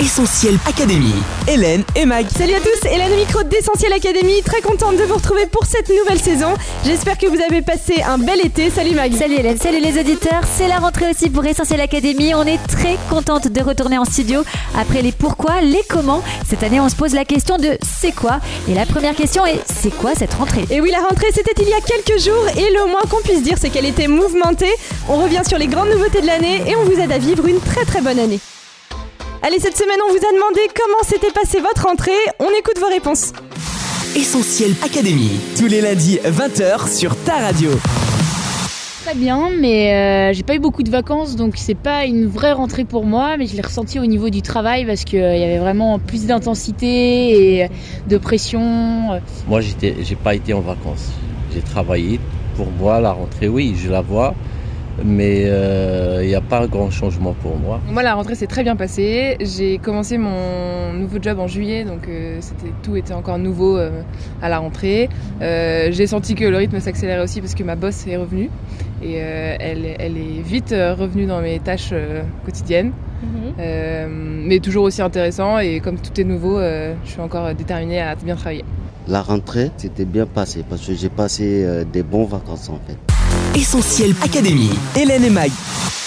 Essentiel Académie. Hélène et Mag. Salut à tous, Hélène au micro d'Essentiel Academy, très contente de vous retrouver pour cette nouvelle saison. J'espère que vous avez passé un bel été. Salut Mag. Salut Hélène, salut les auditeurs. C'est la rentrée aussi pour Essentiel Academy. On est très contente de retourner en studio après les pourquoi, les comment. Cette année, on se pose la question de c'est quoi? Et la première question est c'est quoi cette rentrée? Et oui, la rentrée c'était il y a quelques jours et le moins qu'on puisse dire c'est qu'elle était mouvementée. On revient sur les grandes nouveautés de l'année et on vous aide à vivre une très très bonne année. Allez, cette semaine on vous a demandé comment s'était passée votre rentrée. On écoute vos réponses. Essentiel Académie. Tous les lundis 20h sur ta radio. Très bien, mais euh, j'ai pas eu beaucoup de vacances, donc c'est pas une vraie rentrée pour moi, mais je l'ai ressenti au niveau du travail parce qu'il y avait vraiment plus d'intensité et de pression. Moi, j'étais, j'ai pas été en vacances. J'ai travaillé. Pour moi, la rentrée, oui, je la vois, mais il n'y a pas grand changement pour moi. Moi, la rentrée s'est très bien passée. J'ai commencé mon nouveau job en juillet, donc euh, tout était encore nouveau euh, à la rentrée. Euh, j'ai senti que le rythme s'accélérait aussi parce que ma boss est revenue et euh, elle, elle est vite euh, revenue dans mes tâches euh, quotidiennes. Euh, mais toujours aussi intéressant et comme tout est nouveau, euh, je suis encore déterminée à bien travailler. La rentrée s'était bien passée parce que j'ai passé euh, des bons vacances en fait. Essentiel Académie. Hélène et Mag.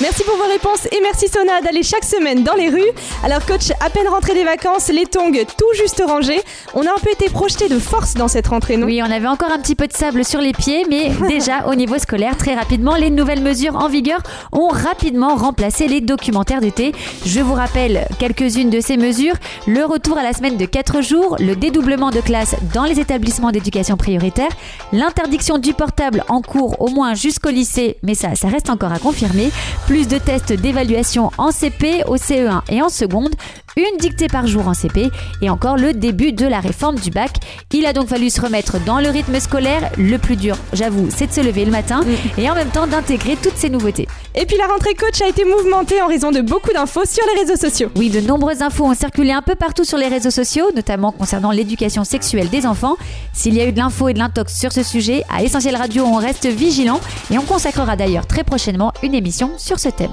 Merci pour vos réponses et merci Sona d'aller chaque semaine dans les rues. Alors coach, à peine rentré des vacances, les tongs tout juste rangés. On a un peu été projeté de force dans cette rentrée, non? Oui, on avait encore un petit peu de sable sur les pieds, mais déjà au niveau scolaire, très rapidement, les nouvelles mesures en vigueur ont rapidement remplacé les documentaires d'été. Je vous rappelle quelques-unes de ces mesures. Le retour à la semaine de 4 jours, le dédoublement de classes dans les établissements d'éducation prioritaire, l'interdiction du portable en cours au moins jusqu'au lycée, mais ça, ça reste encore à confirmer. Plus de tests d'évaluation en CP, au CE1 et en seconde, une dictée par jour en CP et encore le début de la réforme du bac. Il a donc fallu se remettre dans le rythme scolaire. Le plus dur, j'avoue, c'est de se lever le matin et en même temps d'intégrer toutes ces nouveautés. Et puis la rentrée coach a été mouvementée en raison de beaucoup d'infos sur les réseaux sociaux. Oui, de nombreuses infos ont circulé un peu partout sur les réseaux sociaux, notamment concernant l'éducation sexuelle des enfants. S'il y a eu de l'info et de l'intox sur ce sujet, à Essentiel Radio, on reste vigilant et on consacrera d'ailleurs très prochainement une émission sur ce thème.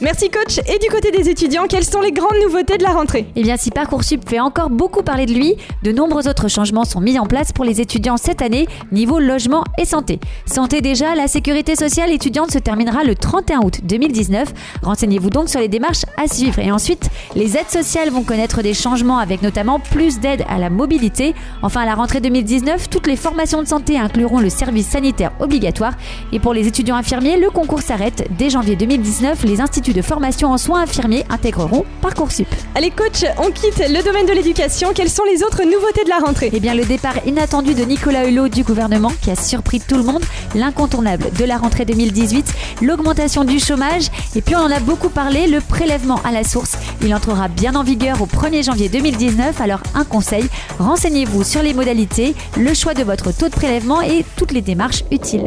Merci coach. Et du côté des étudiants, quelles sont les grandes nouveautés de la rentrée? Eh bien, si Parcoursup fait encore beaucoup parler de lui, de nombreux autres changements sont mis en place pour les étudiants cette année, niveau logement et santé. Santé déjà, la sécurité sociale étudiante se terminera le 31 août 2019. Renseignez-vous donc sur les démarches à suivre. Et ensuite, les aides sociales vont connaître des changements avec notamment plus d'aide à la mobilité. Enfin, à la rentrée 2019, toutes les formations de santé incluront le service sanitaire obligatoire. Et pour les étudiants infirmiers, le concours s'arrête. Dès janvier 2019, les instituts de formation en soins infirmiers intégreront Parcoursup. Allez coach, on quitte le domaine de l'éducation. Quelles sont les autres nouveautés de la rentrée? Eh bien, le départ inattendu de Nicolas Hulot du gouvernement qui a surpris tout le monde, l'incontournable de la rentrée 2018, l'augmentation du chômage, et puis on en a beaucoup parlé, le prélèvement à la source. Il entrera bien en vigueur au 1er janvier 2019, alors un conseil, renseignez-vous sur les modalités, le choix de votre taux de prélèvement et toutes les démarches utiles.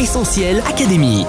Essentiel Académie.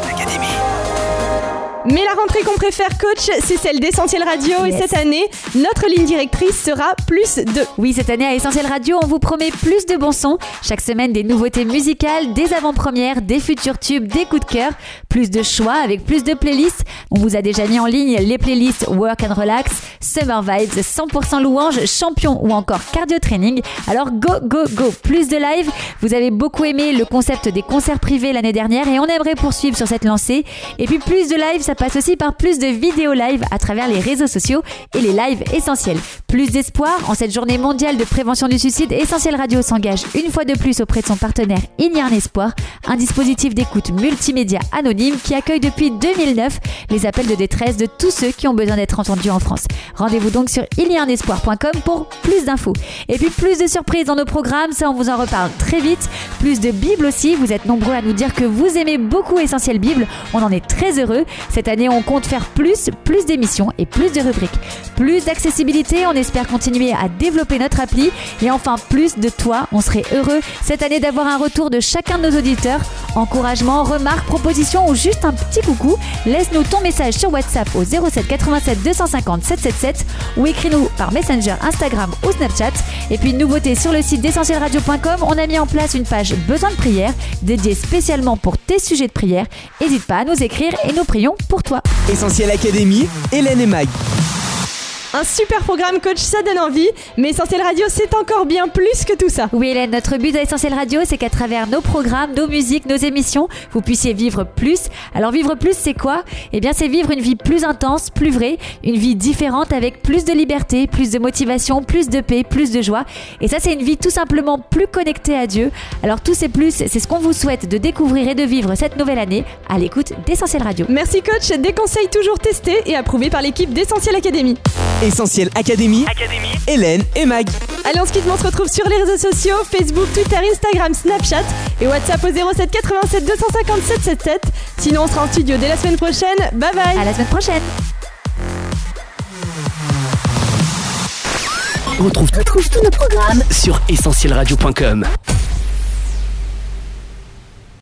Mais la rentrée qu'on préfère, coach, c'est celle d'Essentiel Radio. Et cette année, notre ligne directrice sera plus de. Oui, cette année à Essentiel Radio, on vous promet plus de bons sons. Chaque semaine, des nouveautés musicales, des avant-premières, des futurs tubes, des coups de cœur, plus de choix avec plus de playlists. On vous a déjà mis en ligne les playlists Work and Relax, Summer Vibes, 100% louange, champion ou encore cardio training. Alors go, go, go, plus de live. Vous avez beaucoup aimé le concept des concerts privés l'année dernière et on aimerait poursuivre sur cette lancée. Et puis plus de live, ça passe aussi par plus de vidéos live à travers les réseaux sociaux et les lives essentiels. Plus d'espoir en cette journée mondiale de prévention du suicide, Essentiel Radio s'engage une fois de plus auprès de son partenaire Ignarn Espoir, un dispositif d'écoute multimédia anonyme qui accueille depuis 2009 les appels de détresse de tous ceux qui ont besoin d'être entendus en France. Rendez-vous donc sur iliarnespoir.com pour plus d'infos. Et puis plus de surprises dans nos programmes, ça on vous en reparle très vite. Plus de Bible aussi, vous êtes nombreux à nous dire que vous aimez beaucoup Essentiel Bible, on en est très heureux. Cette année, on compte faire plus, plus d'émissions et plus de rubriques. Plus d'accessibilité, on espère continuer à développer notre appli. Et enfin, plus de toi, on serait heureux cette année d'avoir un retour de chacun de nos auditeurs. Encouragement, remarques, propositions ou juste un petit coucou. Laisse-nous ton message sur WhatsApp au 07 87 250 777 ou écris-nous par Messenger, Instagram ou Snapchat. Et puis, nouveauté sur le site d'essentielradio.com, on a mis en place une page Besoin de prière dédiée spécialement pour tes sujets de prière. N'hésite pas à nous écrire et nous prions pour toi. Essentiel Académie, Hélène et Mag. Un super programme coach, ça donne envie, mais Essentiel Radio, c'est encore bien plus que tout ça. Oui Hélène, notre but à Essentiel Radio, c'est qu'à travers nos programmes, nos musiques, nos émissions, vous puissiez vivre plus. Alors vivre plus, c'est quoi? Eh bien c'est vivre une vie plus intense, plus vraie, une vie différente avec plus de liberté, plus de motivation, plus de paix, plus de joie. Et ça c'est une vie tout simplement plus connectée à Dieu. Alors tous ces plus, c'est ce qu'on vous souhaite de découvrir et de vivre cette nouvelle année à l'écoute d'Essentiel Radio. Merci coach, des conseils toujours testés et approuvés par l'équipe d'Essentiel Academy. Essentiel Académie, Hélène et Mag. Allez, on se quitte, on se retrouve sur les réseaux sociaux Facebook, Twitter, Instagram, Snapchat et WhatsApp au 07 87 250 777. Sinon, on sera en studio dès la semaine prochaine. Bye bye. À la semaine prochaine. On retrouve, tous nos programmes sur essentielradio.com.